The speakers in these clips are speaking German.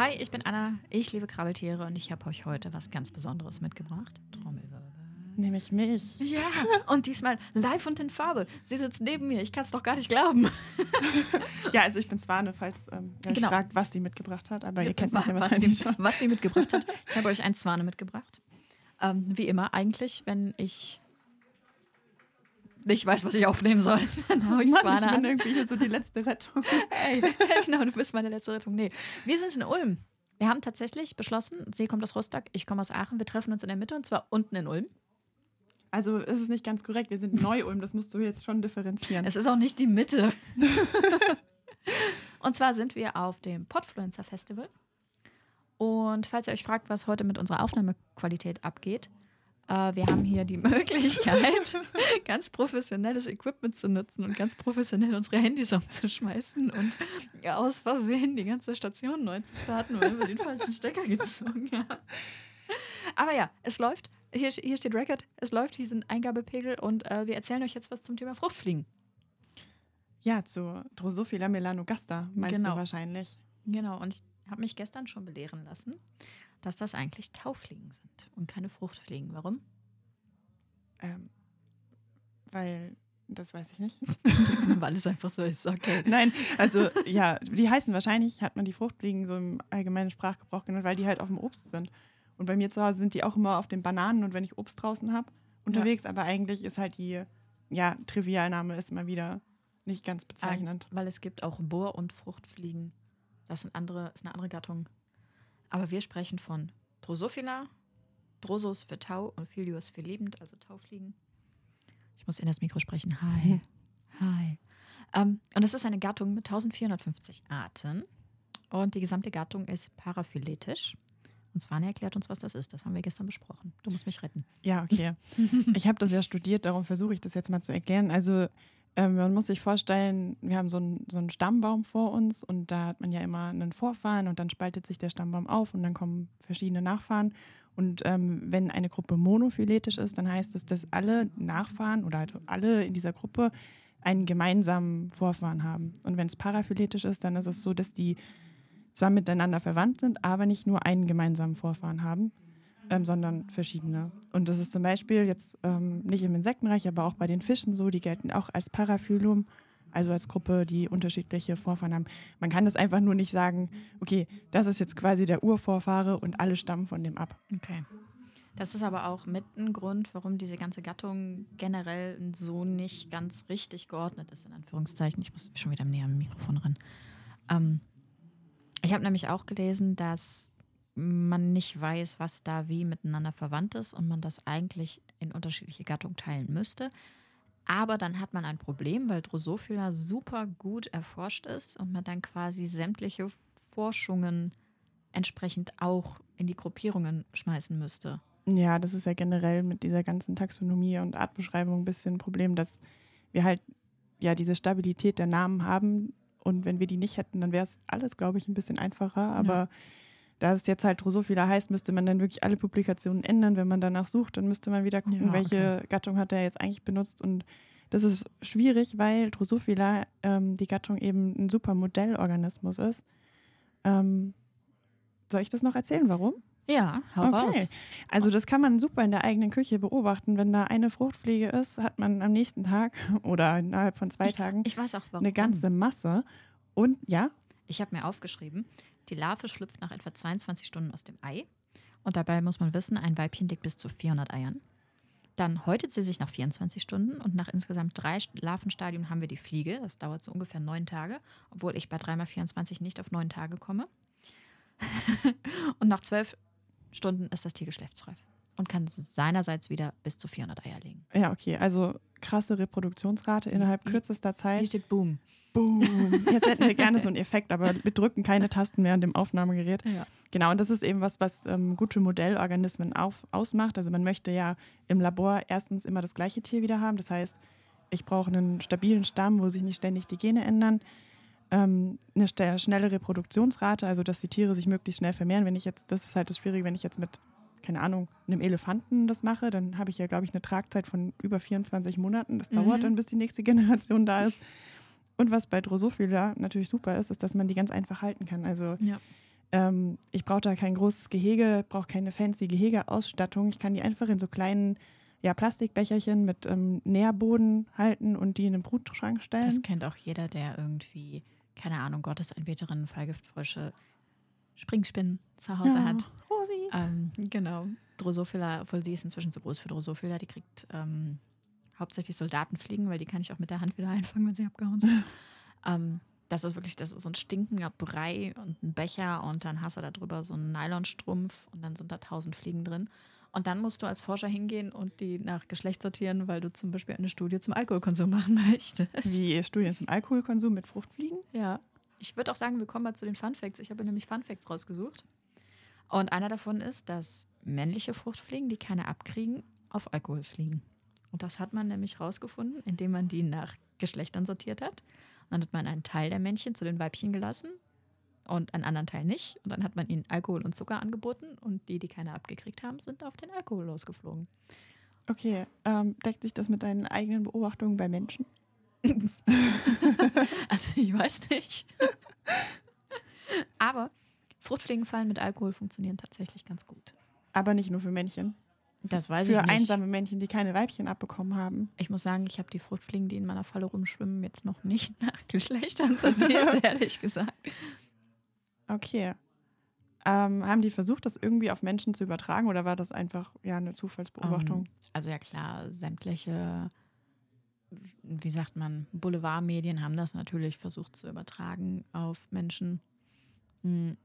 Hi, ich bin Anna. Ich liebe Krabbeltiere und ich habe euch heute was ganz Besonderes mitgebracht. Trommelwirbel. Nämlich mich. Ja, und diesmal live und in Farbe. Sie sitzt neben mir. Ich kann es doch gar nicht glauben. ja, also ich bin Swane, falls ähm, ihr Genau. fragt, was sie mitgebracht hat. Aber ihr kennt mich ja was, sie, schon. was sie mitgebracht hat. Ich habe euch ein Zwane mitgebracht. Ähm, wie immer, eigentlich, wenn ich nicht weiß, was ich aufnehmen soll, dann hau ich Mann, ich bin irgendwie hier so die letzte Rettung. Hey, genau, du bist meine letzte Rettung. Nee, wir sind in Ulm. Wir haben tatsächlich beschlossen, sie kommt aus Rostock, ich komme aus Aachen. Wir treffen uns in der Mitte und zwar unten in Ulm. Also ist es nicht ganz korrekt. Wir sind Neu-Ulm, das musst du jetzt schon differenzieren. Es ist auch nicht die Mitte. und zwar sind wir auf dem Podfluencer Festival. Und falls ihr euch fragt, was heute mit unserer Aufnahmequalität abgeht, äh, wir haben hier die Möglichkeit, ganz professionelles Equipment zu nutzen und ganz professionell unsere Handys umzuschmeißen und aus Versehen die ganze Station neu zu starten, weil wir den falschen Stecker gezogen haben. Aber ja, es läuft. Hier, hier steht Record, es läuft, hier sind Eingabepegel und äh, wir erzählen euch jetzt was zum Thema Fruchtfliegen. ja, zu Drosophila melanogaster meinst Genau. du wahrscheinlich. Genau, und ich habe mich gestern schon belehren lassen, dass das eigentlich Taufliegen sind und keine Fruchtfliegen. Warum? Ähm, weil, das weiß ich nicht. Weil es einfach so ist, okay. Nein, also ja, die heißen wahrscheinlich, hat man die Fruchtfliegen so im allgemeinen Sprachgebrauch genannt, weil die halt auf dem Obst sind. Und bei mir zu Hause sind die auch immer auf den Bananen und wenn ich Obst draußen habe, unterwegs. Aber eigentlich ist halt die, ja, Trivialname ist immer wieder nicht ganz bezeichnend. Weil es gibt auch Bohr- und Fruchtfliegen. Das sind andere, ist eine andere Gattung. Aber wir sprechen von Drosophila, Drosus für Tau und Philius für lebend, also Taufliegen. Ich muss in das Mikro sprechen. Hi. Hi. Ähm, und das ist eine Gattung mit 1450 Arten. Und die gesamte Gattung ist paraphyletisch. Und Svan erklärt uns, was das ist. Das haben wir gestern besprochen. Du musst mich retten. Ja, okay. ich habe das ja studiert, darum versuche ich das jetzt mal zu erklären. Also ähm, man muss sich vorstellen, wir haben so einen, so einen Stammbaum vor uns und da hat man ja immer einen Vorfahren und dann spaltet sich der Stammbaum auf und dann kommen verschiedene Nachfahren. Und ähm, wenn eine Gruppe monophyletisch ist, dann heißt es, dass alle Nachfahren oder halt alle in dieser Gruppe einen gemeinsamen Vorfahren haben. Und wenn es paraphyletisch ist, dann ist es so, dass die zwar miteinander verwandt sind, aber nicht nur einen gemeinsamen Vorfahren haben ähm, sondern verschiedene. Und das ist zum Beispiel jetzt ähm, nicht im Insektenreich, aber auch bei den Fischen so, die gelten auch als Paraphylum, also als Gruppe, die unterschiedliche Vorfahren haben. Man kann das einfach nur nicht sagen, okay, das ist jetzt quasi der Urvorfahre und alle stammen von dem ab. Okay. Das ist aber auch mit ein Grund, warum diese ganze Gattung generell so nicht ganz richtig geordnet ist, in Anführungszeichen. Ich muss schon wieder näher am Mikrofon ran. Ähm, ich habe nämlich auch gelesen, dass man nicht weiß, was da wie miteinander verwandt ist und man das eigentlich in unterschiedliche Gattungen teilen müsste. Aber dann hat man ein Problem, weil Drosophila super gut erforscht ist und man dann quasi sämtliche Forschungen entsprechend auch in die Gruppierungen schmeißen müsste. Ja, das ist ja generell mit dieser ganzen Taxonomie und Artbeschreibung ein bisschen ein Problem, dass wir halt ja diese Stabilität der Namen haben und wenn wir die nicht hätten, dann wäre es alles, glaube ich, ein bisschen einfacher. Aber Ja. Da es jetzt halt Drosophila heißt, müsste man dann wirklich alle Publikationen ändern. Wenn man danach sucht, dann müsste man wieder gucken, Ja, welche Gattung hat er jetzt eigentlich benutzt. Und das ist schwierig, weil Drosophila ähm, die Gattung eben ein super Modellorganismus ist. Ähm, soll ich das noch erzählen, warum? Ja, hau raus. Also das kann man super in der eigenen Küche beobachten. Wenn da eine Fruchtfliege ist, hat man am nächsten Tag oder innerhalb von zwei Tagen Ich weiß auch warum. eine ganze Masse. Und ja, Ich habe mir aufgeschrieben, die Larve schlüpft nach etwa 22 Stunden aus dem Ei. Und dabei muss man wissen, ein Weibchen legt bis zu 400 Eiern. Dann häutet sie sich nach 24 Stunden und nach insgesamt drei Larvenstadien haben wir die Fliege. Das dauert so ungefähr neun Tage, obwohl ich bei 3x24 nicht auf neun Tage komme. und nach zwölf Stunden ist das Tier geschlechtsreif und kann seinerseits wieder bis zu 400 Eier legen. ja, okay. Also krasse Reproduktionsrate innerhalb Hier- kürzester Hier Zeit. steht Boom. Boom. Jetzt hätten wir gerne so einen Effekt, aber wir drücken keine Tasten mehr an dem Aufnahmegerät. Ja. Genau, und das ist eben was, was ähm, gute Modellorganismen auf, ausmacht. Also man möchte ja im Labor erstens immer das gleiche Tier wieder haben. Das heißt, ich brauche einen stabilen Stamm, wo sich nicht ständig die Gene ändern. Ähm, eine schnelle Reproduktionsrate, also dass die Tiere sich möglichst schnell vermehren. Wenn ich jetzt, das ist halt das Schwierige, wenn ich jetzt mit, keine Ahnung, einem Elefanten das mache, dann habe ich ja, glaube ich, eine Tragzeit von über 24 Monaten. Das Mhm. dauert dann, bis die nächste Generation da ist. Und was bei Drosophila natürlich super ist, ist, dass man die ganz einfach halten kann. Also Ja. ähm, ich brauche da kein großes Gehege, brauche keine fancy Gehegeausstattung. Ich kann die einfach in so kleinen ja, Plastikbecherchen mit ähm, Nährboden halten und die in den Brutschrank stellen. Das kennt auch jeder, der irgendwie, keine Ahnung, Gottesanbeterin, Fallgiftfrösche, Springspinnen zu Hause ja, hat. Rosi. Ähm, genau. Drosophila, obwohl sie ist inzwischen zu groß für Drosophila, die kriegt ähm, hauptsächlich Soldatenfliegen, weil die kann ich auch mit der Hand wieder einfangen, wenn sie abgehauen sind. ähm, das ist wirklich, das ist so ein stinkender Brei und ein Becher und dann hast du da drüber so einen Nylonstrumpf und dann sind da tausend Fliegen drin. Und dann musst du als Forscher hingehen und die nach Geschlecht sortieren, weil du zum Beispiel eine Studie zum Alkoholkonsum machen möchtest. Wie Studien zum Alkoholkonsum mit Fruchtfliegen? Ja. Ich würde auch sagen, wir kommen mal zu den Fun Facts. Ich habe nämlich Fun Facts rausgesucht. Und einer davon ist, dass männliche Fruchtfliegen, die keine abkriegen, auf Alkohol fliegen. Und das hat man nämlich rausgefunden, indem man die nach Geschlechtern sortiert hat. Und dann hat man einen Teil der Männchen zu den Weibchen gelassen und einen anderen Teil nicht. Und dann hat man ihnen Alkohol und Zucker angeboten und die, die keine abgekriegt haben, sind auf den Alkohol losgeflogen. Okay, ähm, deckt sich das mit deinen eigenen Beobachtungen bei Menschen? also ich weiß nicht. Aber Fruchtfliegenfallen mit Alkohol funktionieren tatsächlich ganz gut. Aber nicht nur für Männchen. Das weiß für ich nicht. einsame Männchen, die keine Weibchen abbekommen haben. Ich muss sagen, ich habe die Fruchtfliegen, die in meiner Falle rumschwimmen, jetzt noch nicht nach Geschlechtern sortiert, ehrlich gesagt. Okay. Ähm, haben die versucht, das irgendwie auf Menschen zu übertragen oder war das einfach ja eine Zufallsbeobachtung? Um, also ja klar, sämtliche, wie sagt man, Boulevardmedien haben das natürlich versucht zu übertragen auf Menschen. Hm.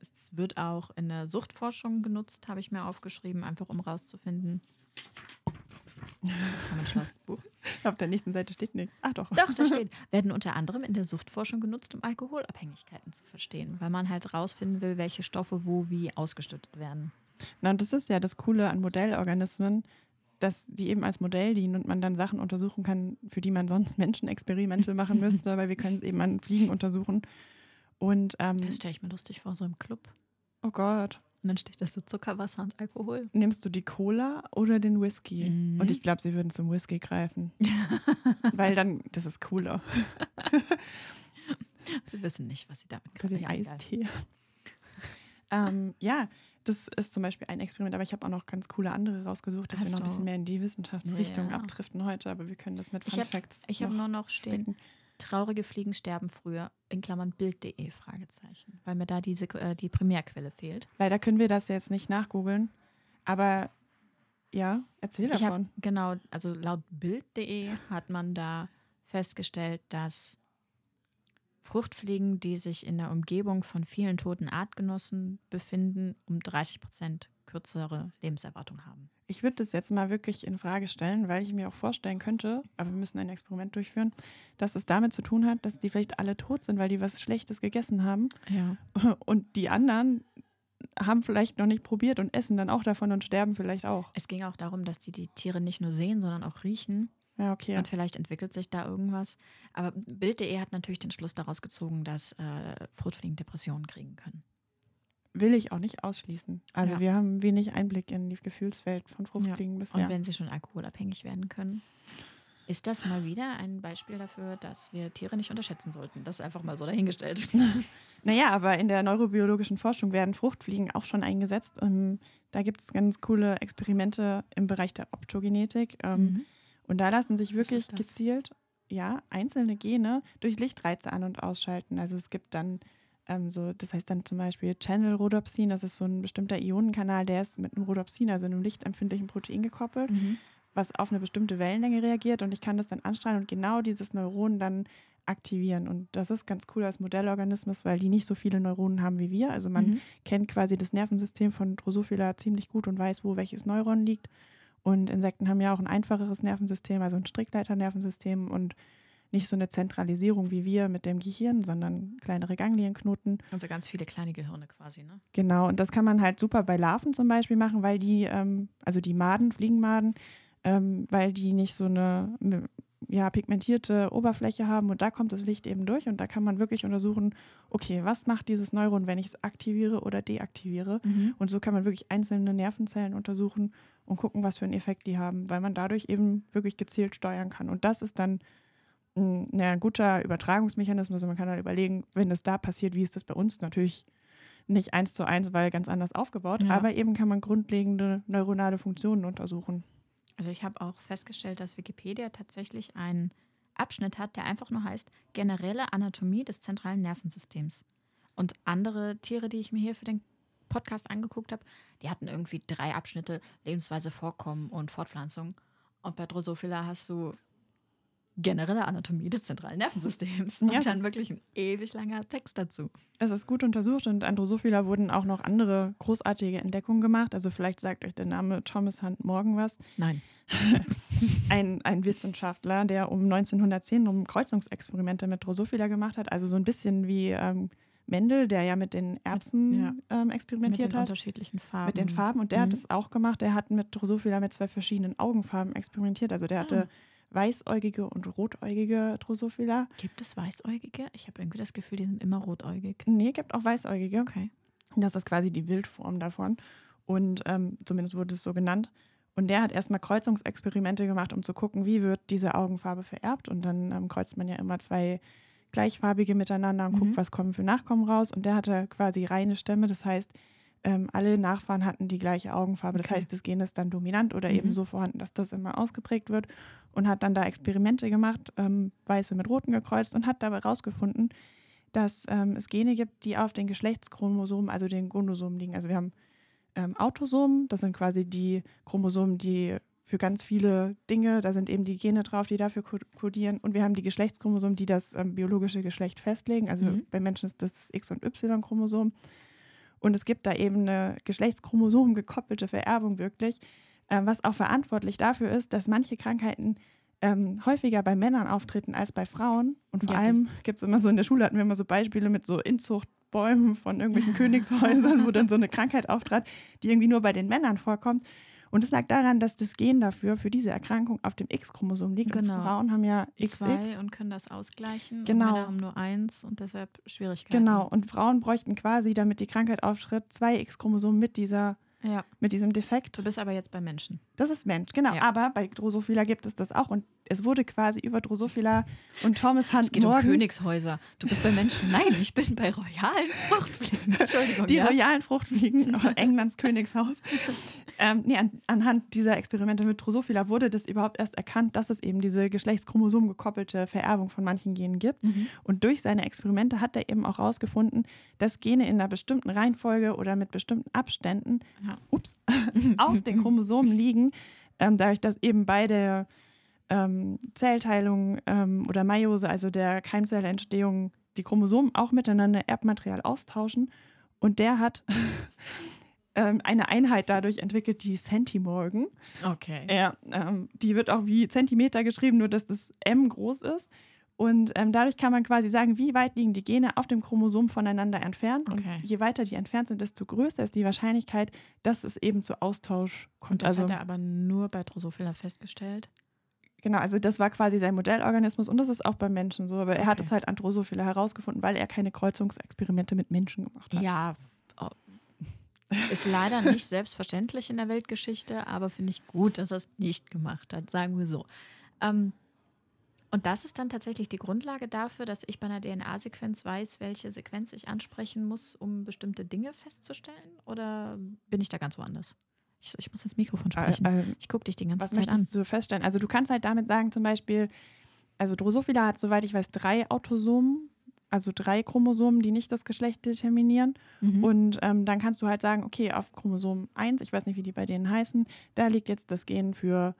Es wird auch in der Suchtforschung genutzt, habe ich mir aufgeschrieben, einfach um rauszufinden. Das war mein schlaues Buch. Auf der nächsten Seite steht nichts. Ah, doch. Doch, da steht, werden unter anderem in der Suchtforschung genutzt, um Alkoholabhängigkeiten zu verstehen, weil man halt rausfinden will, welche Stoffe wo wie ausgeschüttet werden. Na, und das ist ja das Coole an Modellorganismen, dass die eben als Modell dienen und man dann Sachen untersuchen kann, für die man sonst Menschenexperimente machen müsste, weil wir können es eben an Fliegen untersuchen. Und, ähm, das stelle ich mir lustig vor, so im Club. Oh Gott. Und dann steht da so Zuckerwasser und Alkohol. Nimmst du die Cola oder den Whisky? Mhm. Und ich glaube, sie würden zum Whisky greifen. Weil dann, das ist cooler. sie wissen nicht, was sie damit Oder den Eistee. ähm, ja, das ist zum Beispiel ein Experiment, aber ich habe auch noch ganz coole andere rausgesucht, dass Hast wir noch ein bisschen mehr in die Wissenschaftsrichtung Ja. abdriften heute, aber wir können das mit Fun hab- Facts Ich habe nur noch stehen, decken. traurige Fliegen sterben früher, in Klammern Bild.de, Fragezeichen, weil mir da die, äh, die Primärquelle fehlt. Leider können wir das jetzt nicht nachgoogeln, aber ja, erzähl davon. habe genau, also laut Bild.de hat man da festgestellt, dass Fruchtfliegen, die sich in der Umgebung von vielen toten Artgenossen befinden, um 30 Prozent kürzere Lebenserwartung haben. Ich würde das jetzt mal wirklich in Frage stellen, weil ich mir auch vorstellen könnte, aber wir müssen ein Experiment durchführen, dass es damit zu tun hat, dass die vielleicht alle tot sind, weil die was Schlechtes gegessen haben Ja. und die anderen haben vielleicht noch nicht probiert und essen dann auch davon und sterben vielleicht auch. Es ging auch darum, dass die die Tiere nicht nur sehen, sondern auch riechen. Ja, okay. Und vielleicht entwickelt sich da irgendwas. Aber Bild.de hat natürlich den Schluss daraus gezogen, dass äh, Fruchtfliegen Depressionen kriegen können. Will ich auch nicht ausschließen. Also Ja. wir haben wenig Einblick in die Gefühlswelt von Fruchtfliegen Und bisher. wenn sie schon alkoholabhängig werden können, ist das mal wieder ein Beispiel dafür, dass wir Tiere nicht unterschätzen sollten. Das ist einfach mal so dahingestellt. Naja, aber in der neurobiologischen Forschung werden Fruchtfliegen auch schon eingesetzt. Ähm, da gibt es ganz coole Experimente im Bereich der Optogenetik. Ähm, Mhm. Und da lassen sich wirklich gezielt ja, einzelne Gene durch Lichtreize an- und ausschalten. Also es gibt dann ähm, so, das heißt dann zum Beispiel Channel-Rhodopsin, das ist so ein bestimmter Ionenkanal, der ist mit einem Rhodopsin, also einem lichtempfindlichen Protein gekoppelt, Mhm. was auf eine bestimmte Wellenlänge reagiert und ich kann das dann anstrahlen und genau dieses Neuron dann aktivieren. Und das ist ganz cool als Modellorganismus, weil die nicht so viele Neuronen haben wie wir. Also man Mhm. kennt quasi das Nervensystem von Drosophila ziemlich gut und weiß, wo welches Neuron liegt. Und Insekten haben ja auch ein einfacheres Nervensystem, also ein Strickleiternervensystem und nicht so eine Zentralisierung wie wir mit dem Gehirn, sondern kleinere Ganglienknoten. Also ganz viele kleine Gehirne quasi, ne? Genau, und das kann man halt super bei Larven zum Beispiel machen, weil die, ähm, also die Maden, Fliegenmaden, ähm, weil die nicht so eine ja, pigmentierte Oberfläche haben und da kommt das Licht eben durch und da kann man wirklich untersuchen, okay, was macht dieses Neuron, wenn ich es aktiviere oder deaktiviere? Und so kann man wirklich einzelne Nervenzellen untersuchen und gucken, was für einen Effekt die haben, weil man dadurch eben wirklich gezielt steuern kann. Und das ist dann ein, ja, ein guter Übertragungsmechanismus. Und man kann dann überlegen, wenn das da passiert, wie ist das bei uns? Natürlich nicht eins zu eins, weil ganz anders aufgebaut, Ja. aber eben kann man grundlegende neuronale Funktionen untersuchen. Also ich habe auch festgestellt, dass Wikipedia tatsächlich einen Abschnitt hat, der einfach nur heißt generelle Anatomie des zentralen Nervensystems. Und andere Tiere, die ich mir hier für den Podcast angeguckt habe, die hatten irgendwie drei Abschnitte Lebensweise, Vorkommen und Fortpflanzung. Und bei Drosophila hast du generelle Anatomie des zentralen Nervensystems. Ja, und es dann wirklich ein ewig langer Text dazu. Es ist gut untersucht und an Drosophila wurden auch noch andere großartige Entdeckungen gemacht. Also vielleicht sagt euch der Name Thomas Hunt Morgan was. Nein. ein, ein Wissenschaftler, der um 1910 um Kreuzungsexperimente mit Drosophila gemacht hat. Also so ein bisschen wie ähm, Mendel, der ja mit den Erbsen Ja. ähm, Mit experimentiert den hat. unterschiedlichen Farben. Mit den Farben. Und der hat Mhm. es auch gemacht. Der hat mit Drosophila mit zwei verschiedenen Augenfarben experimentiert. Also der hatte weißäugige und rotäugige Drosophila. Gibt es Weißäugige? Ich habe irgendwie das Gefühl, die sind immer rotäugig. Nee, gibt auch weißäugige. Okay. Das ist quasi die Wildform davon. Und ähm, zumindest wurde es so genannt. Und der hat erstmal Kreuzungsexperimente gemacht, um zu gucken, wie wird diese Augenfarbe vererbt. Und dann ähm, kreuzt man ja immer zwei gleichfarbige miteinander und Mhm. guckt, was kommen für Nachkommen raus. Und der hatte quasi reine Stämme. Das heißt, ähm, alle Nachfahren hatten die gleiche Augenfarbe. Das Okay. heißt, das Gen ist dann dominant oder Mhm. eben so vorhanden, dass das immer ausgeprägt wird. Und hat dann da Experimente gemacht, ähm, weiße mit roten gekreuzt und hat dabei herausgefunden, dass ähm, es Gene gibt, die auf den Geschlechtschromosomen, also den Gonosomen liegen. Also wir haben ähm, Autosomen, das sind quasi die Chromosomen, die für ganz viele Dinge, da sind eben die Gene drauf, die dafür ko- kodieren. Und wir haben die Geschlechtschromosomen, die das ähm, biologische Geschlecht festlegen. Also Mhm. bei Menschen ist das das X- und Y-Chromosom. Und es gibt da eben eine Geschlechtschromosom gekoppelte Vererbung wirklich, ähm, was auch verantwortlich dafür ist, dass manche Krankheiten ähm, häufiger bei Männern auftreten als bei Frauen. Und vor Ja, allem gibt es immer so, in der Schule hatten wir immer so Beispiele mit so Inzuchtbäumen von irgendwelchen Königshäusern, wo dann so eine Krankheit auftrat, die irgendwie nur bei den Männern vorkommt. Und es lag daran, dass das Gen dafür, für diese Erkrankung auf dem X-Chromosom liegt. Genau. Und Frauen haben ja Zwei XX. und können das ausgleichen. Genau. Und Männer haben nur eins und deshalb Schwierigkeiten. Genau. Und Frauen bräuchten quasi, damit die Krankheit auftritt, zwei X-Chromosomen mit, dieser, Ja, mit diesem Defekt. du bist aber jetzt bei Menschen. Das ist Mensch, genau. Ja. Aber bei Drosophila gibt es das auch. Und es wurde quasi über Drosophila und Thomas Hunt Es geht um Morgans- Königshäuser. Du bist bei Menschen. Nein, ich bin bei royalen Fruchtfliegen. Entschuldigung. Die ja? royalen Fruchtfliegen, Englands Königshaus. Ähm, nee, an, anhand dieser Experimente mit Drosophila wurde das überhaupt erst erkannt, dass es eben diese geschlechtschromosom gekoppelte Vererbung von manchen Genen gibt. Mhm. Und durch seine Experimente hat er eben auch herausgefunden, dass Gene in einer bestimmten Reihenfolge oder mit bestimmten Abständen Ja. ups, auf den Chromosomen liegen, ähm, dadurch, dass eben bei der ähm, Zellteilung ähm, oder Meiose, also der Keimzellentstehung, die Chromosomen auch miteinander Erbmaterial austauschen. Und der hat ähm, eine Einheit dadurch entwickelt, die Centimorgan. Okay. Ja, ähm, die wird auch wie Zentimeter geschrieben, nur dass das M groß ist. Und ähm, dadurch kann man quasi sagen, wie weit liegen die Gene auf dem Chromosom voneinander entfernt. Okay. Und je weiter die entfernt sind, desto größer ist die Wahrscheinlichkeit, dass es eben zu Austausch Und kommt. das also, hat er aber nur bei Drosophila festgestellt. genau, also das war quasi sein Modellorganismus und das ist auch beim Menschen so. Aber er hat Okay. es halt an Drosophila herausgefunden, weil er keine Kreuzungsexperimente mit Menschen gemacht hat. Ja, ist leider nicht selbstverständlich in der Weltgeschichte, aber finde ich gut, dass er es nicht gemacht hat, sagen wir so. Ähm, und das ist dann tatsächlich die Grundlage dafür, dass ich bei einer DNA-Sequenz weiß, welche Sequenz ich ansprechen muss, um bestimmte Dinge festzustellen? Oder bin ich da ganz woanders? Ich, ich muss ins Mikrofon sprechen. Äh, äh, ich gucke dich die ganze Was Zeit an. möchtest du feststellen? Also du kannst halt damit sagen, zum Beispiel, also Drosophila hat, soweit ich weiß, drei Autosomen, also drei Chromosomen, die nicht das Geschlecht determinieren. Mhm. Und ähm, dann kannst du halt sagen, okay, auf Chromosom 1, ich weiß nicht, wie die bei denen heißen, da liegt jetzt das Gen für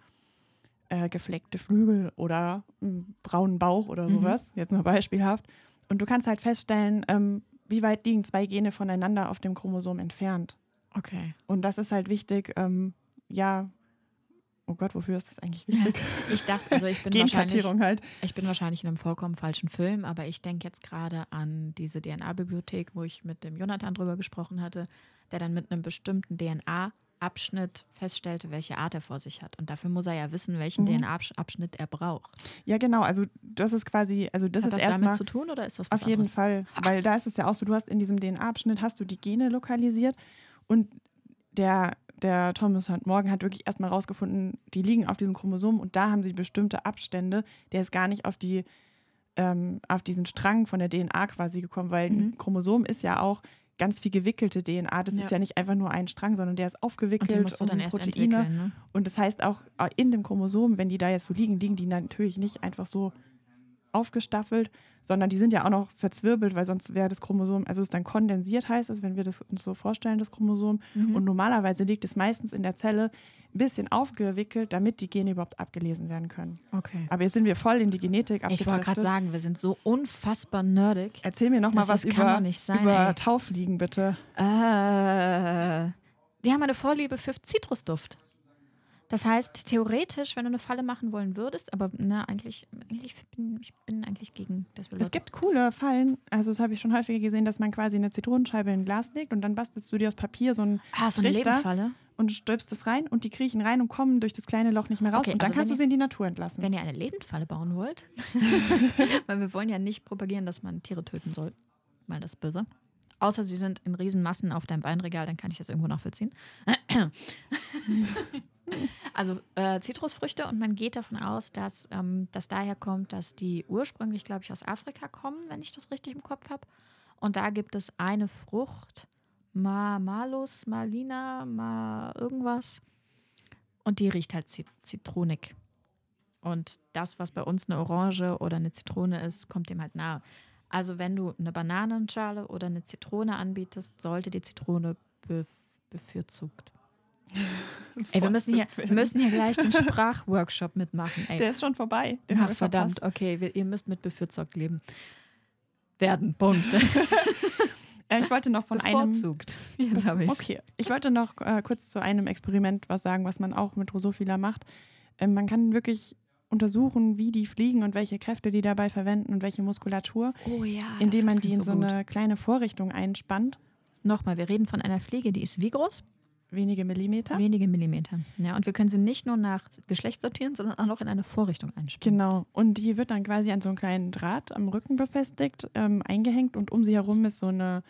äh, gefleckte Flügel oder einen braunen Bauch oder Mhm. sowas, jetzt nur beispielhaft. Und du kannst halt feststellen, ähm, wie weit liegen zwei Gene voneinander auf dem Chromosom entfernt. okay. Und das ist halt wichtig, ähm, ja, oh Gott, wofür ist das eigentlich wichtig? Ich dachte, also ich bin wahrscheinlich halt. Ich bin wahrscheinlich in einem vollkommen falschen Film, aber ich denke jetzt gerade an diese DNA-Bibliothek, wo ich mit dem Jonathan drüber gesprochen hatte, der dann mit einem bestimmten DNA-Abschnitt feststellte, welche Art er vor sich hat. Und dafür muss er ja wissen, welchen Mhm. DNA-Abschnitt er braucht. Ja, genau, also das ist quasi, also das hat ist das damit zu tun oder ist das was auf jeden anderes? Fall, weil da ist es ja auch so, du hast in diesem DNA-Abschnitt hast du die Gene lokalisiert und der, der Thomas Hunt Morgan hat wirklich erstmal rausgefunden, die liegen auf diesen Chromosomen und da haben sie bestimmte Abstände, der ist gar nicht auf die ähm, auf diesen Strang von der DNA quasi gekommen, weil Mhm. ein Chromosom ist ja auch ganz viel gewickelte DNA. Das Ja. ist ja nicht einfach nur ein Strang, sondern der ist Und aufgewickelt musst du dann erst Proteine. Ne? Und das heißt auch äh, in dem Chromosom, wenn die da jetzt so liegen, liegen die natürlich nicht einfach so aufgestaffelt, sondern die sind ja auch noch verzwirbelt, weil sonst wäre das Chromosom, also es ist dann kondensiert heißt es, wenn wir das uns so vorstellen, das Chromosom. Mhm. Und normalerweise liegt es meistens in der Zelle ein bisschen aufgewickelt, damit die Gene überhaupt abgelesen werden können. Okay. Aber jetzt sind wir voll in die Genetik Ich wollte gerade sagen, wir sind so unfassbar nerdig. Erzähl mir noch mal Das was über, sein, über ey. Taufliegen, bitte. Äh, wir haben eine Vorliebe für Zitrusduft. Das heißt, theoretisch, wenn du eine Falle machen wollen würdest, aber ne, eigentlich, eigentlich bin ich bin eigentlich gegen das. Es gibt coole Fallen, also das habe ich schon häufiger gesehen, dass man quasi eine Zitronenscheibe in ein Glas legt und dann bastelst du dir aus Papier so ein ah, so eine. Lebenfalle. und stülpst es rein und die kriechen rein und kommen durch das kleine Loch nicht mehr raus Okay, und dann also kannst du sie in die Natur entlassen. Wenn ihr eine Lebendfalle bauen wollt, weil wir wollen ja nicht propagieren, dass man Tiere töten soll, weil das böse. Außer sie sind in Riesenmassen auf deinem Weinregal, dann kann ich das irgendwo nachvollziehen. also äh, Zitrusfrüchte und man geht davon aus, dass ähm, das daher kommt, dass die ursprünglich, glaube ich, aus Afrika kommen, wenn ich das richtig im Kopf habe. Und da gibt es eine Frucht, Ma Malus, Malina, Ma irgendwas. Und die riecht halt zit zitronig. Und das, was bei uns eine Orange oder eine Zitrone ist, kommt dem halt nahe. Also wenn du eine Bananenschale oder eine Zitrone anbietest, sollte die Zitrone bef bevorzugt. Ey, wir müssen, hier, wir müssen hier gleich den Sprachworkshop mitmachen. Ey. Der ist schon vorbei. Den Ach, verdammt, okay, wir, ihr müsst mit bevorzugt leben. Werden, Punkt. Äh, ich wollte noch von einem. Bevorzugt. Jetzt habe ich Okay, ich wollte noch äh, kurz zu einem Experiment was sagen, was man auch mit Drosophila macht. Ähm, man kann wirklich untersuchen, wie die fliegen und welche Kräfte die dabei verwenden und welche Muskulatur, Oh ja. indem man die in so gut. eine kleine Vorrichtung einspannt, Nochmal, wir reden von einer Fliege, die ist wie groß? Wenige Millimeter. Wenige Millimeter. Ja, und wir können sie nicht nur nach Geschlecht sortieren, sondern auch noch in eine Vorrichtung einspannen. Genau. Und die wird dann quasi an so einen kleinen Draht am Rücken befestigt, ähm, eingehängt und um sie herum ist so eine,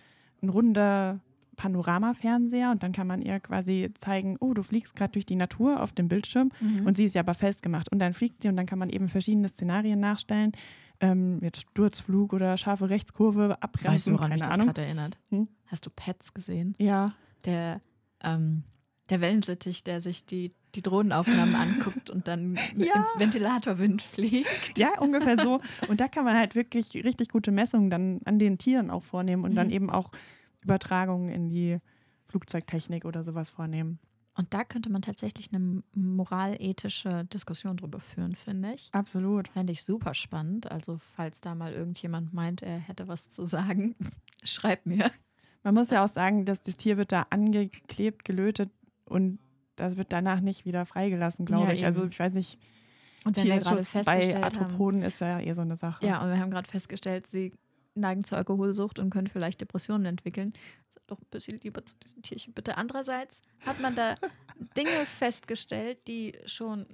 ein runder Panoramafernseher und dann kann man ihr quasi zeigen, oh, du fliegst gerade durch die Natur auf dem Bildschirm Mhm. und sie ist ja aber festgemacht und dann fliegt sie und dann kann man eben verschiedene Szenarien nachstellen, ähm, jetzt Sturzflug oder scharfe Rechtskurve, Weißt du, woran mich keine das Ahnung. gerade erinnert? Hm? Hast du Pets gesehen? Ja, Der, ähm, der Wellensittich, der sich die, die Drohnenaufnahmen anguckt und dann Ja. im Ventilatorwind fliegt. ja, ungefähr so. Und da kann man halt wirklich richtig gute Messungen dann an den Tieren auch vornehmen und dann Mhm. eben auch Übertragungen in die Flugzeugtechnik oder sowas vornehmen. Und da könnte man tatsächlich eine moralethische Diskussion drüber führen, finde ich. Absolut. Fände ich super spannend. Also, falls da mal irgendjemand meint, er hätte was zu sagen, schreib mir. Man muss ja auch sagen, dass das Tier wird da angeklebt, gelötet und das wird danach nicht wieder freigelassen, glaube Ja, ich. Also eben. ich weiß nicht, Und wenn wir gerade Tierschutz bei festgestellt haben, Arthropoden ist ja eher so eine Sache. ja, und wir haben gerade festgestellt, sie neigen zur Alkoholsucht und können vielleicht Depressionen entwickeln. Seid doch ein bisschen lieber zu diesen Tierchen, bitte. Andererseits hat man da Dinge festgestellt, die schon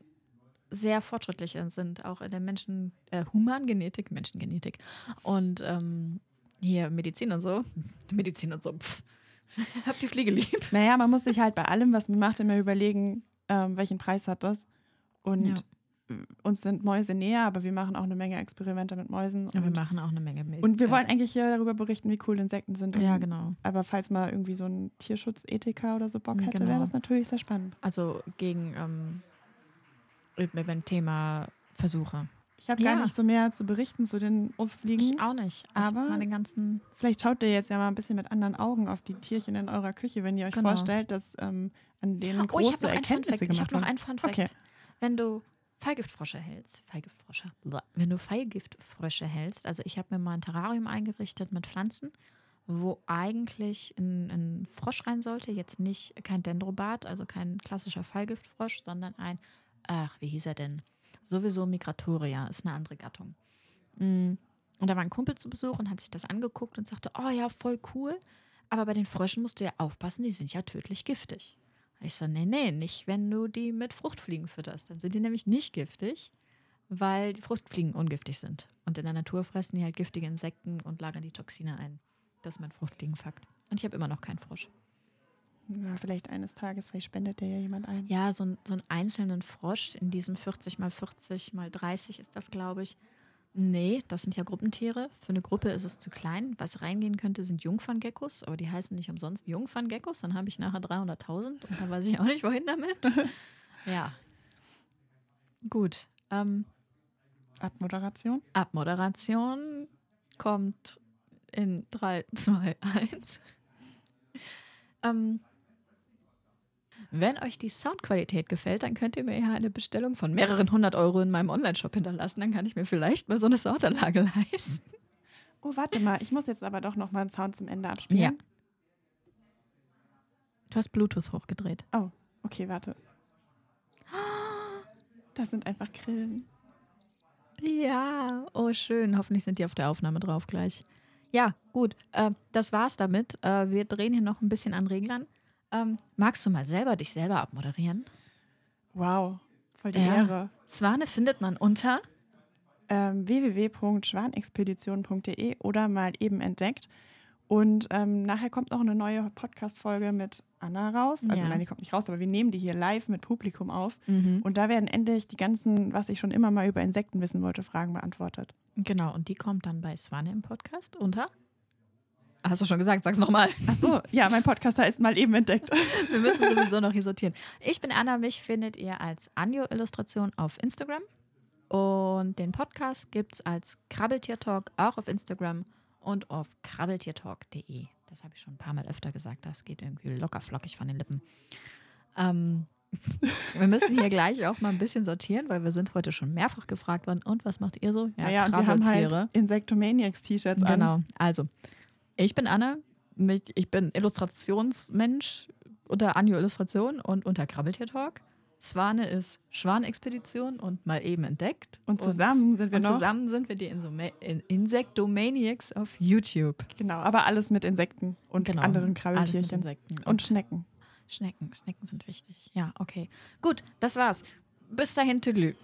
sehr fortschrittlich sind, auch in der Menschen, äh, Humangenetik, Menschengenetik und ähm, hier Medizin und so. Medizin und so. Pff. Hab die Fliege lieb. Naja, man muss sich halt bei allem, was man macht, immer überlegen, ähm, welchen Preis hat das. Und Ja. äh, uns sind Mäuse näher, aber wir machen auch eine Menge Experimente mit Mäusen. Ja, wir und, machen auch eine Menge mit. und wir ja. wollen eigentlich hier darüber berichten, wie cool Insekten sind. Ja, Und- genau. Aber falls mal irgendwie so ein Tierschutzethiker oder so Bock Ja, hätte, genau. wäre das natürlich sehr spannend. Also gegen ähm, beim Thema Versuche. Ich habe Ja. gar nicht so mehr zu berichten zu den Fliegen. Ich auch nicht. Aber- ich meine ganzen. Vielleicht schaut ihr jetzt ja mal ein bisschen mit anderen Augen auf die Tierchen in eurer Küche, wenn ihr euch Genau. vorstellt, dass ähm, an denen Oh, ich Erkenntnisse Fact. Ich gemacht habe noch werden. einen Fun Fact. Okay. Wenn du Fallgiftfrosche hältst, Fallgiftfrosche, wenn du Fallgiftfrösche hältst, also ich habe mir mal ein Terrarium eingerichtet mit Pflanzen, wo eigentlich ein, ein Frosch rein sollte, jetzt nicht kein Dendrobat, also kein klassischer Fallgiftfrosch, sondern ein, ach, wie hieß er denn? Sowieso Migratoria, ist eine andere Gattung. Mm. Und da war ein Kumpel zu Besuch und hat sich das angeguckt und sagte, oh ja, voll cool, aber bei den Fröschen musst du ja aufpassen, die sind ja tödlich giftig. Ich so, nee, nee, nicht, wenn du die mit Fruchtfliegen fütterst. Dann sind die nämlich nicht giftig, weil die Fruchtfliegen ungiftig sind. Und in der Natur fressen die halt giftige Insekten und lagern die Toxine ein. Das ist mein Fruchtfliegenfakt. Und ich habe immer noch keinen Frosch. Ja, vielleicht eines Tages, vielleicht spendet der ja jemand ein. Ja, so, ein, so einen einzelnen Frosch in diesem 40 mal 40 mal 30 ist das, glaube ich. Nee, das sind ja Gruppentiere. Für eine Gruppe ist es zu klein. Was reingehen könnte, sind Jungferngeckos, aber die heißen nicht umsonst Jungferngeckos. Dann habe ich nachher 300.000 und dann weiß ich auch nicht, wohin damit. ja. Gut. Ähm, Abmoderation? Abmoderation kommt in 3, 2, 1. ähm, wenn euch die Soundqualität gefällt, dann könnt ihr mir ja eine Bestellung von mehreren hundert Euro in meinem Online-Shop hinterlassen. Dann kann ich mir vielleicht mal so eine Soundanlage leisten. Oh, warte mal. Ich muss jetzt aber doch noch mal einen Sound zum Ende abspielen. Ja. Du hast Bluetooth hochgedreht. Oh, okay, warte. Das sind einfach Grillen. Ja, oh schön. Hoffentlich sind die auf der Aufnahme drauf gleich. Ja, gut. Äh, das war's damit. Äh, wir drehen hier noch ein bisschen an Reglern. Ähm, magst du mal selber dich selber abmoderieren? Wow, voll die Ja. Ehre. Swane findet man unter. Ähm, www.schwanexpedition.de oder mal eben entdeckt. Und ähm, nachher kommt noch eine neue Podcast-Folge mit Anna raus. Also Ja. nein, die kommt nicht raus, aber wir nehmen die hier live mit Publikum auf. Mhm. Und da werden endlich die ganzen, was ich schon immer mal über Insekten wissen wollte, Fragen beantwortet. Genau, und die kommt dann bei Swane im Podcast unter. Hast du schon gesagt, sag's nochmal. Ach so, ja, mein Podcast heißt mal eben entdeckt. Wir müssen sowieso noch hier sortieren. Ich bin Anna, mich findet ihr als Anjo-Illustration auf Instagram. Und den Podcast gibt's als Krabbeltier-Talk auch auf Instagram und auf krabbeltiertalk.de. Das habe ich schon ein paar Mal öfter gesagt. Das geht irgendwie locker flockig von den Lippen. Ähm, wir müssen hier gleich auch mal ein bisschen sortieren, weil wir sind heute schon mehrfach gefragt worden. Und was macht ihr so? Ja, und wir haben halt Insectomaniacs-T-Shirts an. Genau. Also, ich bin Anna. Mich- Ich bin Illustrationsmensch unter Anjo Illustration und unter Krabbeltier Talk. Swane ist Schwanexpedition und mal eben entdeckt. Und zusammen sind wir und noch. zusammen sind wir die Insoma- In Insectomaniacs auf YouTube. Genau, aber alles mit Insekten und Genau. anderen Alles mit Krabbeltierchen. Insekten. Und Schnecken. Schnecken. Schnecken sind wichtig. Ja, okay. Gut, das war's. Bis dahin, Tüdelü.